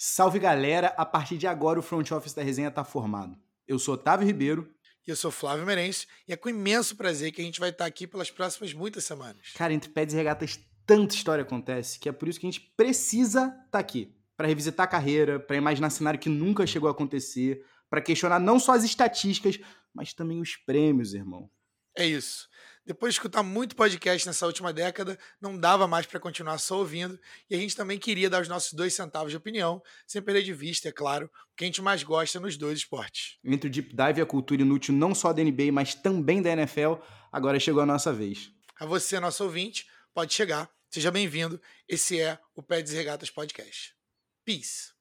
Salve galera, a partir de agora o front office da resenha tá formado. Eu sou Otávio Ribeiro. E eu sou Flávio Merencio, e é com imenso prazer que a gente vai estar aqui pelas próximas muitas semanas. Cara, entre pés e regatas tanta história acontece que é por isso que a gente precisa estar tá aqui. para revisitar a carreira, para imaginar cenário que nunca chegou a acontecer, para questionar não só as estatísticas, mas também os prêmios, irmão. É isso. Depois de escutar muito podcast nessa última década, não dava mais para continuar só ouvindo, e a gente também queria dar os nossos dois centavos de opinião, sem perder de vista, é claro, o que a gente mais gosta nos dois esportes. Entre o deep dive e a cultura inútil não só da NBA, mas também da NFL, agora chegou a nossa vez. A você, nosso ouvinte, pode chegar. Seja bem-vindo. Esse é o Pé Regatas Podcast. Peace.